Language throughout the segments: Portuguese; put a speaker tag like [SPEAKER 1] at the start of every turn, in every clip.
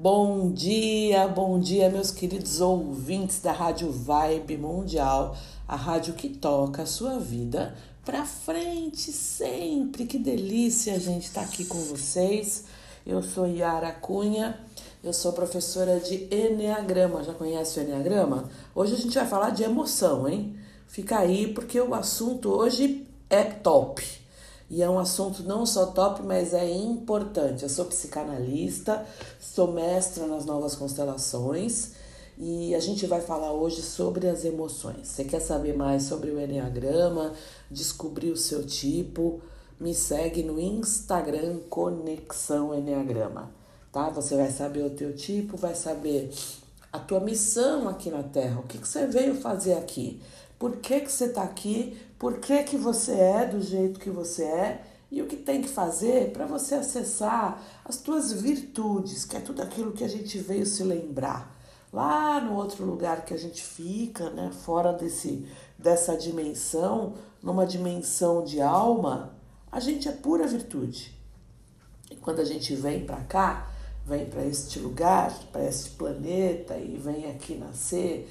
[SPEAKER 1] Bom dia, bom dia, meus queridos ouvintes da Rádio Vibe Mundial, a rádio que toca a sua vida pra frente sempre. Que delícia a gente estar tá aqui com vocês. Eu sou Yara Cunha, eu sou professora de Enneagrama. Já conhece o Enneagrama? Hoje a gente vai falar de emoção, hein? Fica aí porque o assunto hoje é top. E é um assunto não só top, mas é importante. Eu sou psicanalista, sou mestra nas novas constelações e a gente vai falar hoje sobre as emoções. Você quer saber mais sobre o Enneagrama, descobrir o seu tipo? Me segue no Instagram Conexão Enneagrama, tá? Você vai saber o teu tipo, vai saber a tua missão aqui na Terra, o que, que você veio fazer aqui, por que, que você está aqui, por que, que você é do jeito que você é e o que tem que fazer para você acessar as tuas virtudes, que é tudo aquilo que a gente veio se lembrar. Lá no outro lugar que a gente fica, né, fora desse, dessa dimensão, numa dimensão de alma, a gente é pura virtude. E quando a gente vem para cá, vem para este lugar, para este planeta e vem aqui nascer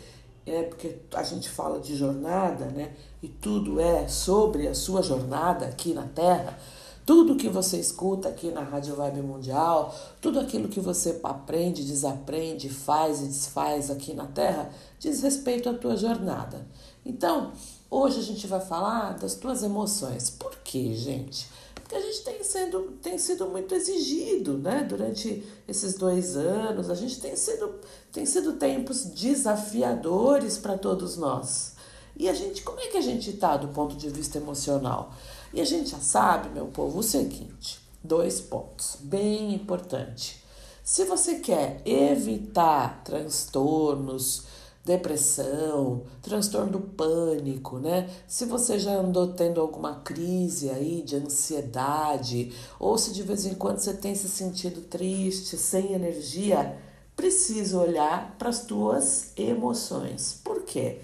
[SPEAKER 1] é porque a gente fala de jornada, né? E tudo é sobre a sua jornada aqui na Terra. Tudo que você escuta aqui na Rádio Vibe Mundial, tudo aquilo que você aprende, desaprende, faz e desfaz aqui na Terra, diz respeito à tua jornada. Então, hoje a gente vai falar das tuas emoções. Por quê, gente? Porque a gente tem, sendo, tem sido muito exigido, né? Durante esses dois anos, a gente tem sido, tem sido tempos desafiadores para todos nós. E a gente, como é que a gente está do ponto de vista emocional? E a gente já sabe, meu povo, o seguinte: dois pontos bem importante. Se você quer evitar transtornos, depressão, transtorno do pânico, né? Se você já andou tendo alguma crise aí de ansiedade, ou se de vez em quando você tem se sentido triste, sem energia, precisa olhar para as tuas emoções. Por quê?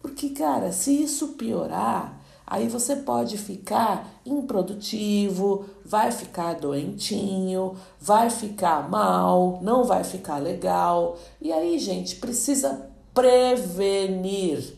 [SPEAKER 1] Porque, cara, se isso piorar, aí você pode ficar improdutivo, vai ficar doentinho, vai ficar mal, não vai ficar legal. E aí, gente, precisa prevenir.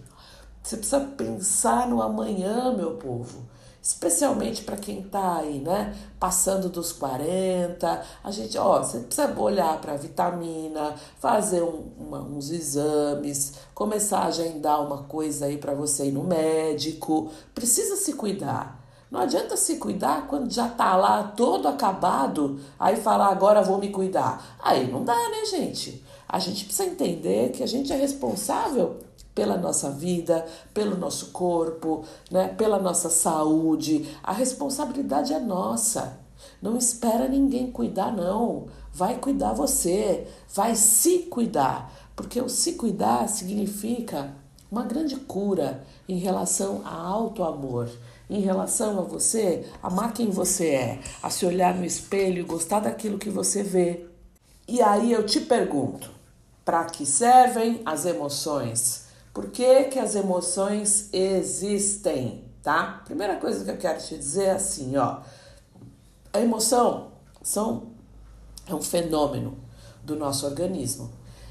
[SPEAKER 1] Você precisa pensar no amanhã, meu povo. Especialmente para quem está aí, né? Passando dos 40. A gente, ó, você precisa olhar para vitamina, fazer um, uma, uns exames, começar a agendar uma coisa aí para você ir no médico. Precisa se cuidar. Não adianta se cuidar quando já tá lá todo acabado, aí falar agora vou me cuidar. Aí não dá, né, gente? A gente precisa entender que a gente é responsável pela nossa vida, pelo nosso corpo, né, pela nossa saúde. A responsabilidade é nossa. Não espera ninguém cuidar, não. Vai cuidar você, vai se cuidar, porque o se cuidar significa uma grande cura em relação a alto amor, em relação a você, amar quem você é, a se olhar no espelho e gostar daquilo que você vê. E aí eu te pergunto, para que servem as emoções? Por que, que as emoções existem, tá? Primeira coisa que eu quero te dizer é assim, ó. A emoção são, é um fenômeno do nosso organismo.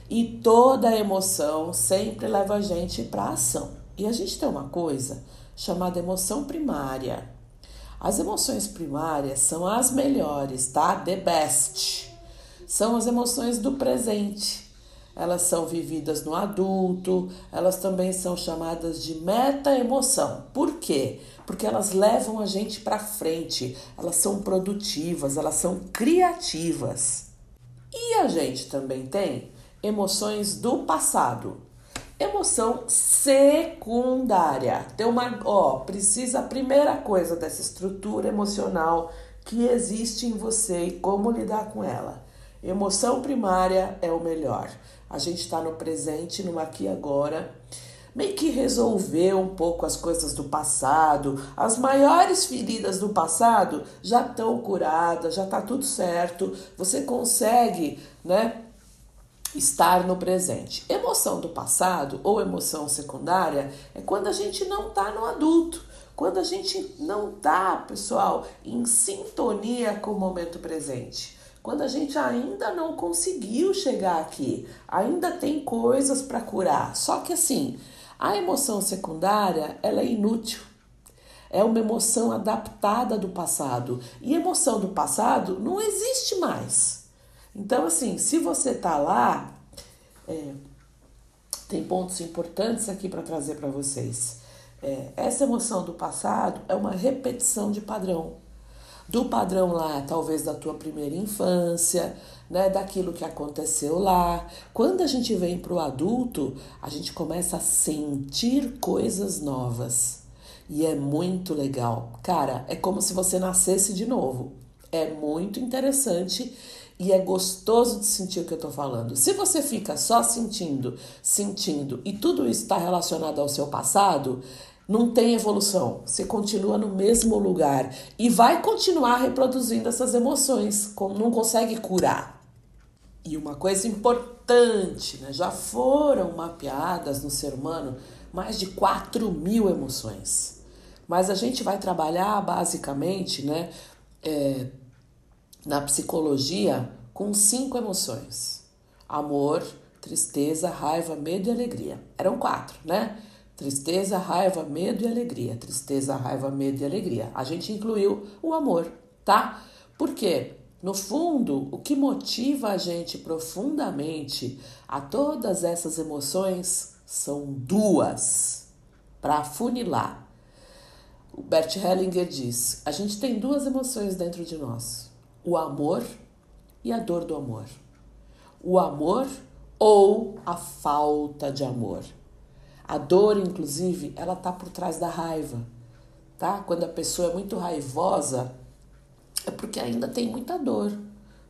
[SPEAKER 1] E toda emoção sempre leva a gente para ação. E a gente tem uma coisa chamada emoção primária. As emoções primárias são as melhores, tá? The best. São as emoções do presente elas são vividas no adulto, elas também são chamadas de meta-emoção. Por quê? Porque elas levam a gente para frente, elas são produtivas, elas são criativas. E a gente também tem emoções do passado. Emoção secundária. Tem uma, ó, precisa a primeira coisa dessa estrutura emocional que existe em você e como lidar com ela. Emoção primária é o melhor. A gente está no presente, no aqui e agora. Meio que resolver um pouco as coisas do passado. As maiores feridas do passado já estão curadas, já está tudo certo. Você consegue, né? Estar no presente. Emoção do passado ou emoção secundária é quando a gente não está no adulto. Quando a gente não está, pessoal, em sintonia com o momento presente quando a gente ainda não conseguiu chegar aqui, ainda tem coisas para curar. Só que assim, a emoção secundária, ela é inútil. É uma emoção adaptada do passado. E emoção do passado não existe mais. Então, assim, se você tá lá, é, tem pontos importantes aqui para trazer para vocês. É, essa emoção do passado é uma repetição de padrão. Do padrão lá, talvez da tua primeira infância, né, daquilo que aconteceu lá. Quando a gente vem para o adulto, a gente começa a sentir coisas novas. E é muito legal. Cara, é como se você nascesse de novo. É muito interessante e é gostoso de sentir o que eu tô falando. Se você fica só sentindo, sentindo e tudo isso está relacionado ao seu passado, não tem evolução. Você continua no mesmo lugar e vai continuar reproduzindo essas emoções, não consegue curar. E uma coisa importante, né? já foram mapeadas no ser humano mais de 4 mil emoções. Mas a gente vai trabalhar basicamente, né, é, na psicologia com cinco emoções: amor, tristeza, raiva, medo e alegria. Eram quatro, né? Tristeza, raiva, medo e alegria. Tristeza, raiva, medo e alegria. A gente incluiu o amor, tá? Porque, no fundo, o que motiva a gente profundamente a todas essas emoções são duas para funilar. O Bert Hellinger diz: a gente tem duas emoções dentro de nós: o amor e a dor do amor. O amor ou a falta de amor. A dor, inclusive, ela tá por trás da raiva, tá? Quando a pessoa é muito raivosa, é porque ainda tem muita dor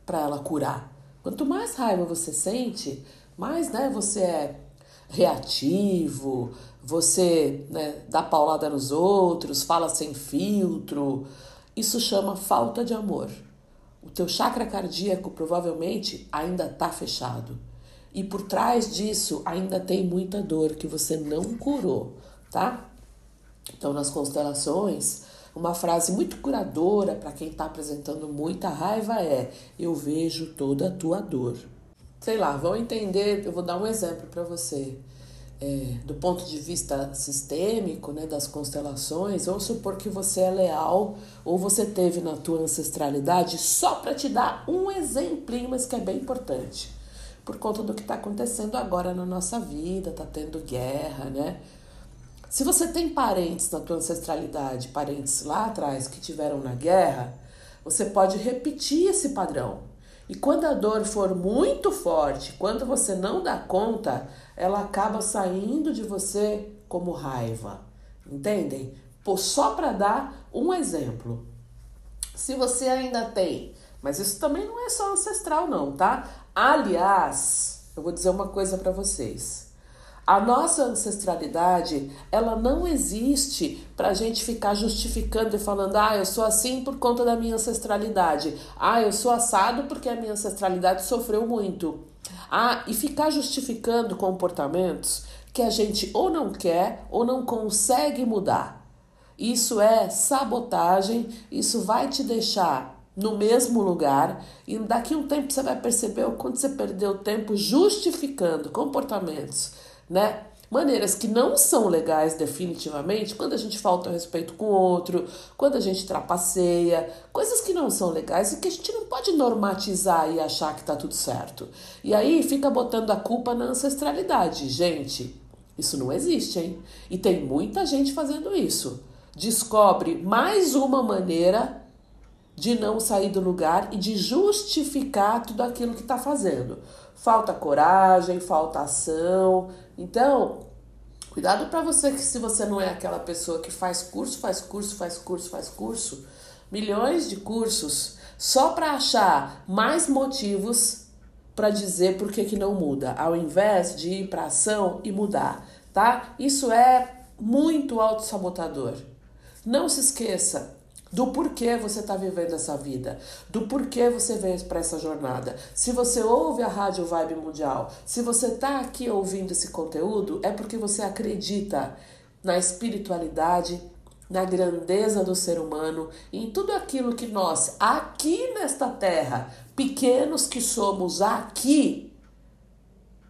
[SPEAKER 1] para ela curar. Quanto mais raiva você sente, mais, né, você é reativo, você né, dá paulada nos outros, fala sem filtro. Isso chama falta de amor. O teu chakra cardíaco provavelmente ainda está fechado. E por trás disso ainda tem muita dor que você não curou, tá? Então, nas constelações, uma frase muito curadora para quem está apresentando muita raiva é: Eu vejo toda a tua dor. Sei lá, vão entender, eu vou dar um exemplo para você é, do ponto de vista sistêmico, né, das constelações, vamos supor que você é leal ou você teve na tua ancestralidade, só para te dar um exemplinho, mas que é bem importante, por conta do que está acontecendo agora na nossa vida, tá tendo guerra, né? Se você tem parentes na tua ancestralidade, parentes lá atrás que tiveram na guerra, você pode repetir esse padrão. E quando a dor for muito forte, quando você não dá conta, ela acaba saindo de você como raiva. Entendem? Pô, só para dar um exemplo. Se você ainda tem, mas isso também não é só ancestral não, tá? Aliás, eu vou dizer uma coisa para vocês. A nossa ancestralidade, ela não existe para a gente ficar justificando e falando, ah, eu sou assim por conta da minha ancestralidade. Ah, eu sou assado porque a minha ancestralidade sofreu muito. Ah, e ficar justificando comportamentos que a gente ou não quer ou não consegue mudar. Isso é sabotagem, isso vai te deixar no mesmo lugar e daqui um tempo você vai perceber o quanto você perdeu tempo justificando comportamentos né? Maneiras que não são legais definitivamente quando a gente falta o respeito com o outro, quando a gente trapaceia, coisas que não são legais e que a gente não pode normatizar e achar que tá tudo certo. E aí fica botando a culpa na ancestralidade. Gente, isso não existe, hein? E tem muita gente fazendo isso. Descobre mais uma maneira de não sair do lugar e de justificar tudo aquilo que está fazendo. Falta coragem, falta ação, então, cuidado para você que se você não é aquela pessoa que faz curso, faz curso, faz curso, faz curso, milhões de cursos só para achar mais motivos para dizer por que, que não muda, ao invés de ir para ação e mudar, tá? Isso é muito autossabotador. Não se esqueça, do porquê você está vivendo essa vida, do porquê você veio para essa jornada. Se você ouve a Rádio Vibe Mundial, se você está aqui ouvindo esse conteúdo, é porque você acredita na espiritualidade, na grandeza do ser humano, em tudo aquilo que nós, aqui nesta terra, Pequenos que somos aqui,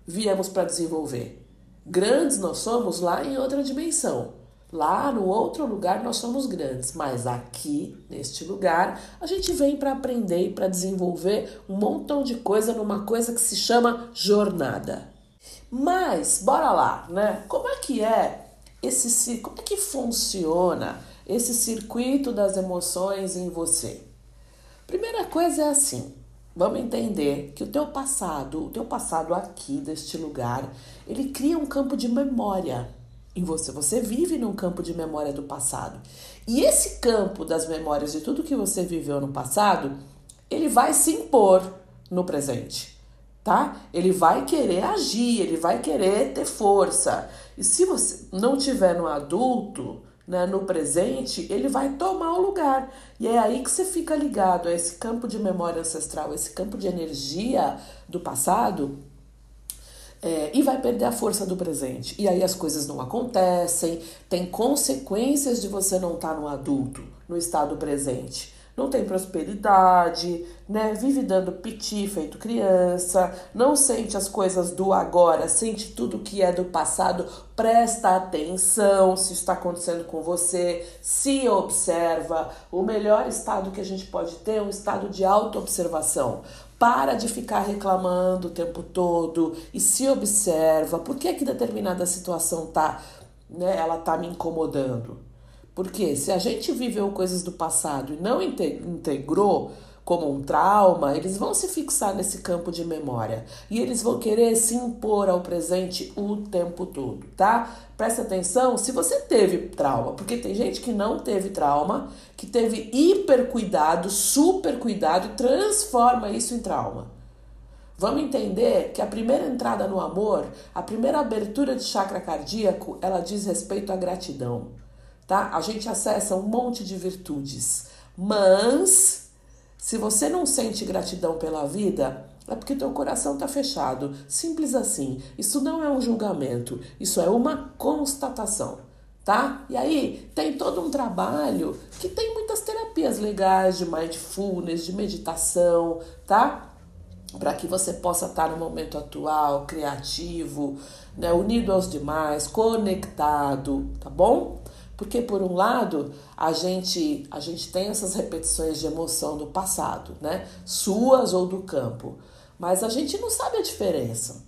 [SPEAKER 1] viemos para desenvolver. Grandes nós somos lá em outra dimensão. Lá no outro lugar nós somos grandes, mas aqui, neste lugar, a gente vem para aprender e para desenvolver um montão de coisa numa coisa que se chama jornada. Mas, bora lá, né? Como é que é esse como é que funciona esse circuito das emoções em você? Primeira coisa é assim, vamos entender que o teu passado, o teu passado aqui deste lugar, ele cria um campo de memória em você. Você vive num campo de memória do passado. E esse campo das memórias de tudo que você viveu no passado, ele vai se impor no presente, tá? Ele vai querer agir, ele vai querer ter força. E se você não tiver no adulto, né, no presente, ele vai tomar o lugar. E é aí que você fica ligado a esse campo de memória ancestral, esse campo de energia do passado, é, e vai perder a força do presente. E aí as coisas não acontecem, tem consequências de você não estar tá no adulto, no estado presente não tem prosperidade, né? Vive dando piti feito criança, não sente as coisas do agora, sente tudo que é do passado, presta atenção se está acontecendo com você, se observa. O melhor estado que a gente pode ter é um estado de autoobservação. Para de ficar reclamando o tempo todo e se observa. Por que que determinada situação tá, né, ela tá me incomodando? Porque se a gente viveu coisas do passado e não integrou como um trauma, eles vão se fixar nesse campo de memória e eles vão querer se impor ao presente o tempo todo, tá? Presta atenção se você teve trauma, porque tem gente que não teve trauma, que teve hiper cuidado, super cuidado e transforma isso em trauma. Vamos entender que a primeira entrada no amor, a primeira abertura de chakra cardíaco, ela diz respeito à gratidão tá? A gente acessa um monte de virtudes, mas se você não sente gratidão pela vida, é porque teu coração está fechado. Simples assim. Isso não é um julgamento, isso é uma constatação, tá? E aí tem todo um trabalho que tem muitas terapias legais de mindfulness, de meditação, tá? Para que você possa estar no momento atual, criativo, né, unido aos demais, conectado, tá bom? Porque por um lado, a gente a gente tem essas repetições de emoção do passado, né? Suas ou do campo. Mas a gente não sabe a diferença.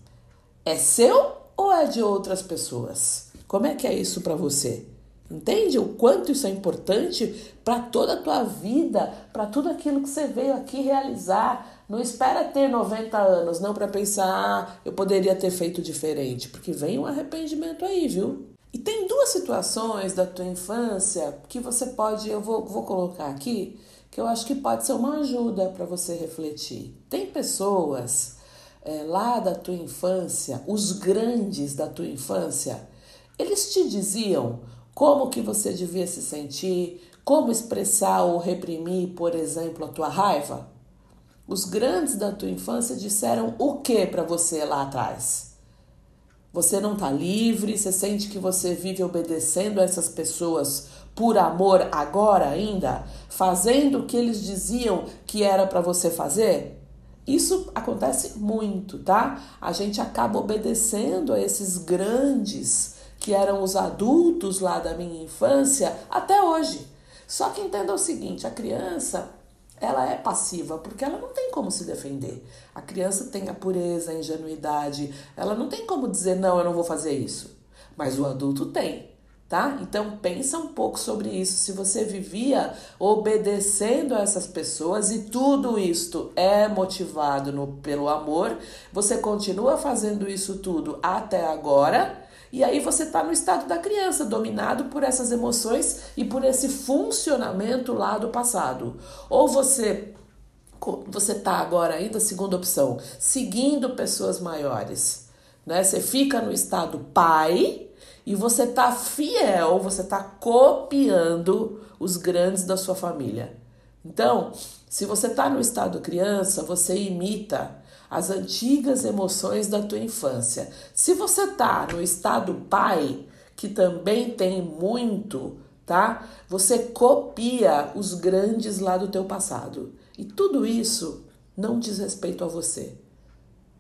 [SPEAKER 1] É seu ou é de outras pessoas? Como é que é isso para você? Entende o quanto isso é importante para toda a tua vida, para tudo aquilo que você veio aqui realizar? Não espera ter 90 anos, não para pensar, ah, eu poderia ter feito diferente, porque vem um arrependimento aí, viu? E tem duas situações da tua infância que você pode, eu vou, vou colocar aqui, que eu acho que pode ser uma ajuda para você refletir. Tem pessoas é, lá da tua infância, os grandes da tua infância, eles te diziam como que você devia se sentir, como expressar ou reprimir, por exemplo, a tua raiva? Os grandes da tua infância disseram o que para você lá atrás? Você não está livre, você sente que você vive obedecendo a essas pessoas por amor agora ainda, fazendo o que eles diziam que era para você fazer? Isso acontece muito, tá? A gente acaba obedecendo a esses grandes que eram os adultos lá da minha infância até hoje. Só que entenda o seguinte: a criança ela é passiva, porque ela não tem como se defender. A criança tem a pureza, a ingenuidade, ela não tem como dizer não, eu não vou fazer isso. Mas o adulto tem, tá? Então pensa um pouco sobre isso. Se você vivia obedecendo a essas pessoas e tudo isto é motivado no, pelo amor, você continua fazendo isso tudo até agora, e aí você está no estado da criança, dominado por essas emoções e por esse funcionamento lá do passado. Ou você você está agora ainda, segunda opção, seguindo pessoas maiores. Né? Você fica no estado pai e você está fiel, você está copiando os grandes da sua família. Então, se você está no estado criança, você imita as antigas emoções da tua infância. Se você tá no estado pai, que também tem muito, tá? Você copia os grandes lá do teu passado. E tudo isso não diz respeito a você.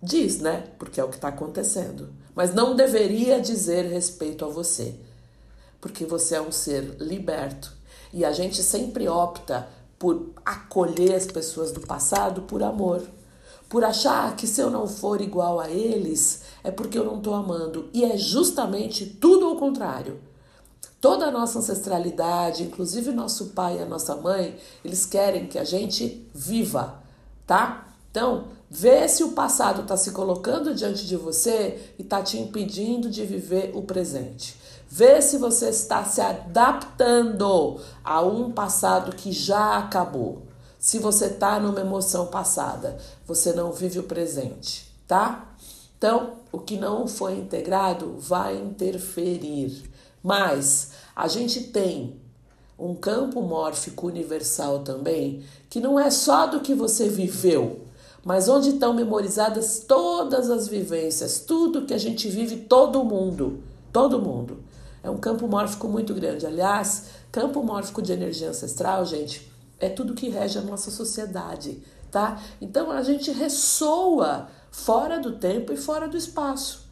[SPEAKER 1] Diz, né? Porque é o que está acontecendo. Mas não deveria dizer respeito a você. Porque você é um ser liberto. E a gente sempre opta por acolher as pessoas do passado por amor. Por achar que se eu não for igual a eles, é porque eu não estou amando. E é justamente tudo o contrário. Toda a nossa ancestralidade, inclusive nosso pai e a nossa mãe, eles querem que a gente viva, tá? Então, vê se o passado está se colocando diante de você e está te impedindo de viver o presente. Vê se você está se adaptando a um passado que já acabou. Se você está numa emoção passada, você não vive o presente, tá? Então, o que não foi integrado vai interferir. Mas a gente tem um campo mórfico universal também, que não é só do que você viveu, mas onde estão memorizadas todas as vivências, tudo que a gente vive, todo mundo, todo mundo. É um campo mórfico muito grande. Aliás, campo mórfico de energia ancestral, gente, é tudo que rege a nossa sociedade, tá? Então a gente ressoa fora do tempo e fora do espaço.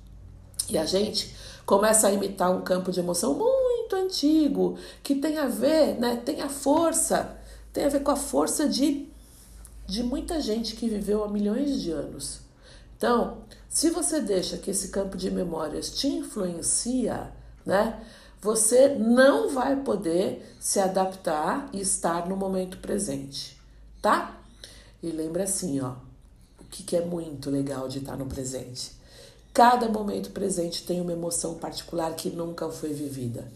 [SPEAKER 1] E a gente começa a imitar um campo de emoção muito antigo, que tem a ver, né, tem a força, tem a ver com a força de de muita gente que viveu há milhões de anos. Então, se você deixa que esse campo de memórias te influencia, né, você não vai poder se adaptar e estar no momento presente, tá? E lembra assim, ó, o que, que é muito legal de estar no presente. Cada momento presente tem uma emoção particular que nunca foi vivida.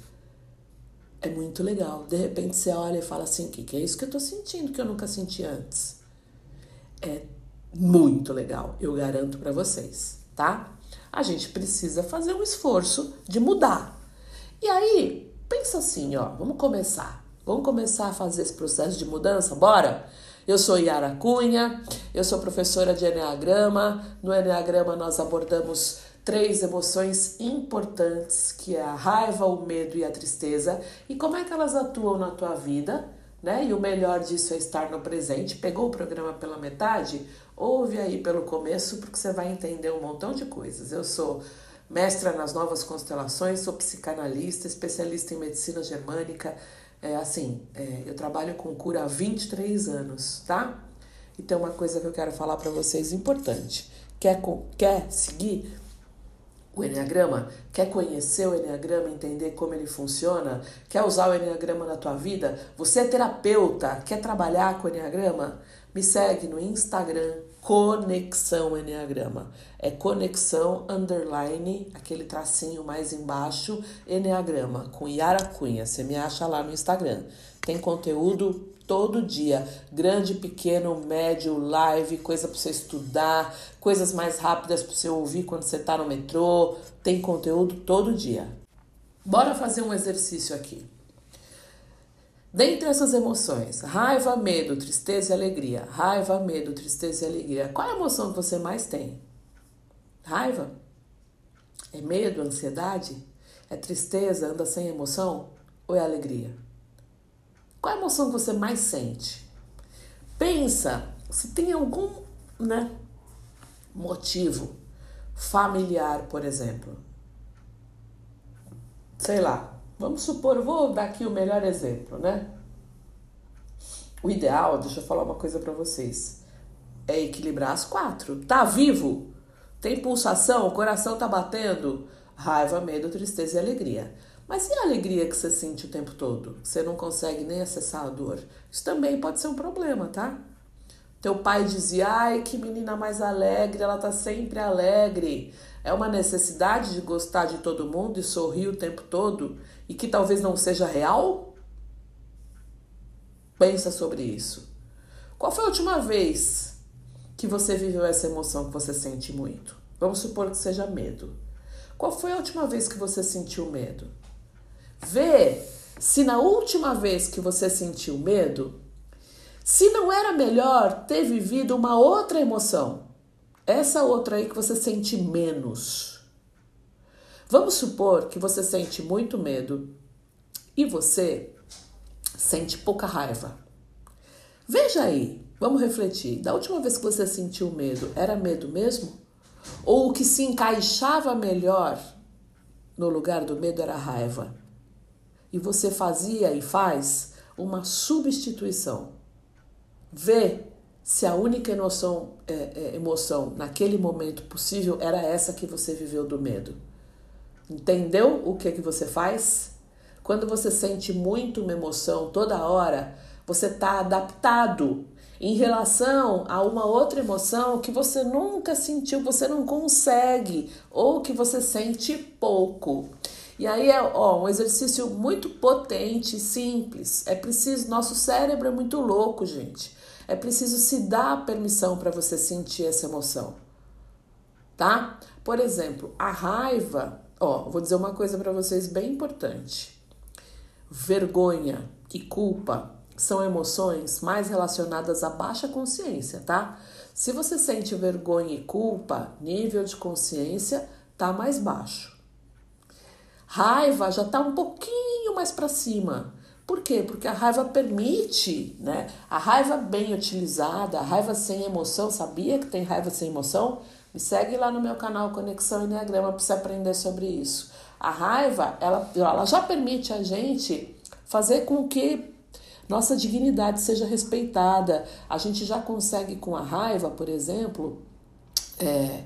[SPEAKER 1] É muito legal. De repente você olha e fala assim: o que, que é isso que eu tô sentindo que eu nunca senti antes? é muito legal, eu garanto para vocês, tá? A gente precisa fazer um esforço de mudar. E aí, pensa assim, ó, vamos começar. Vamos começar a fazer esse processo de mudança, bora? Eu sou Yara Cunha, eu sou professora de Enneagrama. No Enneagrama nós abordamos três emoções importantes, que é a raiva, o medo e a tristeza, e como é que elas atuam na tua vida né? E o melhor disso é estar no presente. Pegou o programa pela metade? Ouve aí pelo começo, porque você vai entender um montão de coisas. Eu sou mestra nas novas constelações, sou psicanalista, especialista em medicina germânica. É, assim, é, eu trabalho com cura há 23 anos, tá? E tem uma coisa que eu quero falar para vocês importante. Quer, quer seguir? o Enneagrama? Quer conhecer o Enneagrama, entender como ele funciona? Quer usar o Enneagrama na tua vida? Você é terapeuta, quer trabalhar com o Enneagrama? Me segue no Instagram, Conexão Enneagrama. É conexão underline, aquele tracinho mais embaixo, Enneagrama, com Yara Cunha. Você me acha lá no Instagram. Tem conteúdo todo dia. Grande, pequeno, médio, live, coisa para você estudar, coisas mais rápidas para você ouvir quando você está no metrô. Tem conteúdo todo dia. Bora fazer um exercício aqui. Dentre essas emoções, raiva, medo, tristeza e alegria. Raiva, medo, tristeza e alegria. Qual é a emoção que você mais tem? Raiva? É medo, ansiedade? É tristeza, anda sem emoção? Ou é alegria? Qual a emoção que você mais sente? Pensa se tem algum né, motivo familiar, por exemplo. Sei lá, vamos supor, vou dar aqui o melhor exemplo, né? O ideal, deixa eu falar uma coisa para vocês, é equilibrar as quatro. Tá vivo? Tem pulsação? O coração tá batendo? Raiva, medo, tristeza e alegria. Mas e a alegria que você sente o tempo todo? Você não consegue nem acessar a dor? Isso também pode ser um problema, tá? Teu pai dizia: ai, que menina mais alegre, ela tá sempre alegre. É uma necessidade de gostar de todo mundo e sorrir o tempo todo e que talvez não seja real? Pensa sobre isso. Qual foi a última vez que você viveu essa emoção que você sente muito? Vamos supor que seja medo. Qual foi a última vez que você sentiu medo? Vê se na última vez que você sentiu medo, se não era melhor ter vivido uma outra emoção. Essa outra aí que você sente menos. Vamos supor que você sente muito medo e você sente pouca raiva. Veja aí, Vamos refletir. Da última vez que você sentiu medo, era medo mesmo? Ou o que se encaixava melhor no lugar do medo era raiva? E você fazia e faz uma substituição. Vê se a única emoção, é, é, emoção naquele momento possível era essa que você viveu do medo. Entendeu o que, que você faz? Quando você sente muito uma emoção toda hora, você está adaptado em relação a uma outra emoção que você nunca sentiu, você não consegue, ou que você sente pouco. E aí é ó, um exercício muito potente, simples. É preciso, nosso cérebro é muito louco, gente. É preciso se dar permissão para você sentir essa emoção. Tá? Por exemplo, a raiva, ó, vou dizer uma coisa para vocês bem importante. Vergonha e culpa são emoções mais relacionadas à baixa consciência, tá? Se você sente vergonha e culpa, nível de consciência tá mais baixo. Raiva já tá um pouquinho mais para cima. Por quê? Porque a raiva permite, né? A raiva bem utilizada, a raiva sem emoção, sabia que tem raiva sem emoção? Me segue lá no meu canal Conexão Enneagrama para você aprender sobre isso. A raiva, ela, ela já permite a gente fazer com que nossa dignidade seja respeitada. A gente já consegue, com a raiva, por exemplo, é,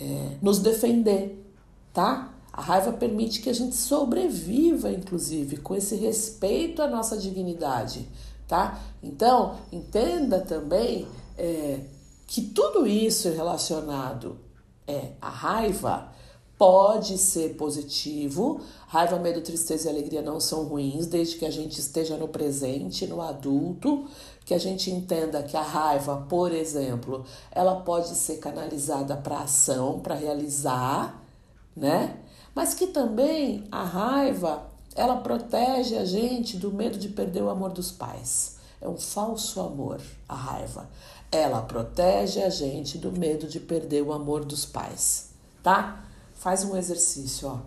[SPEAKER 1] é, nos defender, tá? A raiva permite que a gente sobreviva, inclusive, com esse respeito à nossa dignidade, tá? Então, entenda também é, que tudo isso relacionado é a raiva pode ser positivo. Raiva, medo, tristeza e alegria não são ruins, desde que a gente esteja no presente, no adulto, que a gente entenda que a raiva, por exemplo, ela pode ser canalizada para ação, para realizar, né? Mas que também a raiva, ela protege a gente do medo de perder o amor dos pais. É um falso amor, a raiva. Ela protege a gente do medo de perder o amor dos pais, tá? Faz um exercício, ó.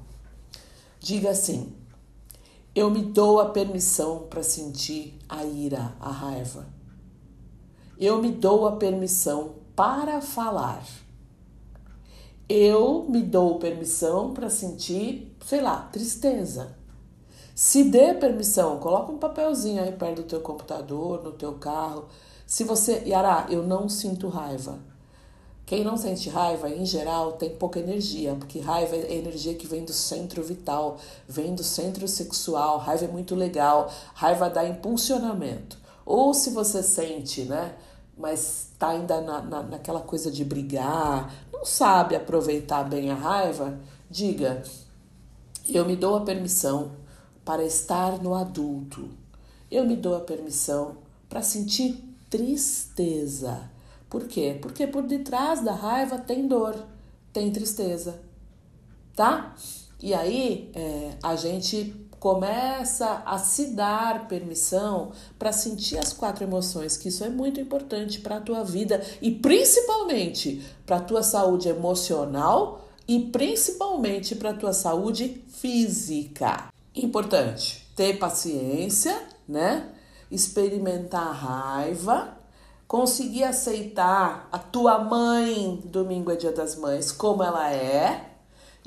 [SPEAKER 1] Diga assim: Eu me dou a permissão para sentir a ira, a raiva. Eu me dou a permissão para falar. Eu me dou permissão para sentir, sei lá, tristeza. Se dê permissão, coloca um papelzinho aí perto do teu computador, no teu carro. Se você, Yara, eu não sinto raiva. Quem não sente raiva, em geral, tem pouca energia, porque raiva é energia que vem do centro vital, vem do centro sexual. Raiva é muito legal, raiva dá impulsionamento. Ou se você sente, né, mas tá ainda na, na, naquela coisa de brigar, não sabe aproveitar bem a raiva, diga: eu me dou a permissão para estar no adulto. Eu me dou a permissão para sentir tristeza por quê? Porque por detrás da raiva tem dor, tem tristeza, tá? E aí é, a gente começa a se dar permissão para sentir as quatro emoções, que isso é muito importante para a tua vida e principalmente para a tua saúde emocional e principalmente para a tua saúde física. Importante ter paciência, né? Experimentar a raiva conseguir aceitar a tua mãe, domingo é dia das mães, como ela é.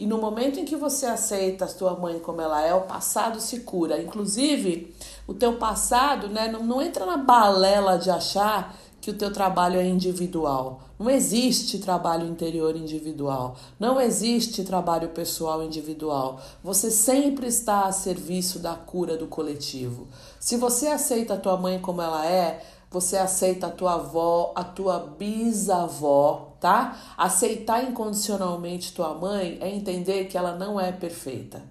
[SPEAKER 1] E no momento em que você aceita a tua mãe como ela é, o passado se cura. Inclusive, o teu passado, né, não, não entra na balela de achar que o teu trabalho é individual. Não existe trabalho interior individual. Não existe trabalho pessoal individual. Você sempre está a serviço da cura do coletivo. Se você aceita a tua mãe como ela é, você aceita a tua avó, a tua bisavó, tá? Aceitar incondicionalmente tua mãe é entender que ela não é perfeita.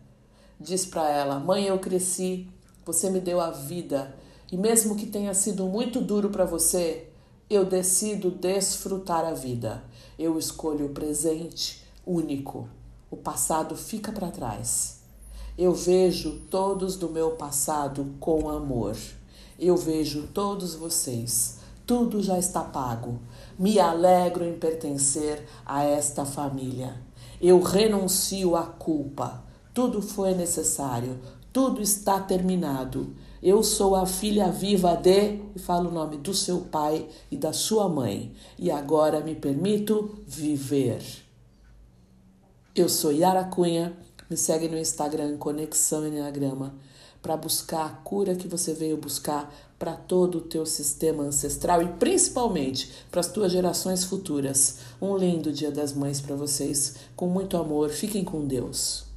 [SPEAKER 1] Diz para ela: "Mãe, eu cresci, você me deu a vida, e mesmo que tenha sido muito duro para você, eu decido desfrutar a vida. Eu escolho o presente único. O passado fica para trás. Eu vejo todos do meu passado com amor." Eu vejo todos vocês. Tudo já está pago. Me alegro em pertencer a esta família. Eu renuncio à culpa. Tudo foi necessário. Tudo está terminado. Eu sou a filha viva de. E fala o nome do seu pai e da sua mãe. E agora me permito viver. Eu sou Yara Cunha. Me segue no Instagram Conexão Enneagrama para buscar a cura que você veio buscar para todo o teu sistema ancestral e principalmente para as tuas gerações futuras. Um lindo Dia das Mães para vocês, com muito amor. Fiquem com Deus.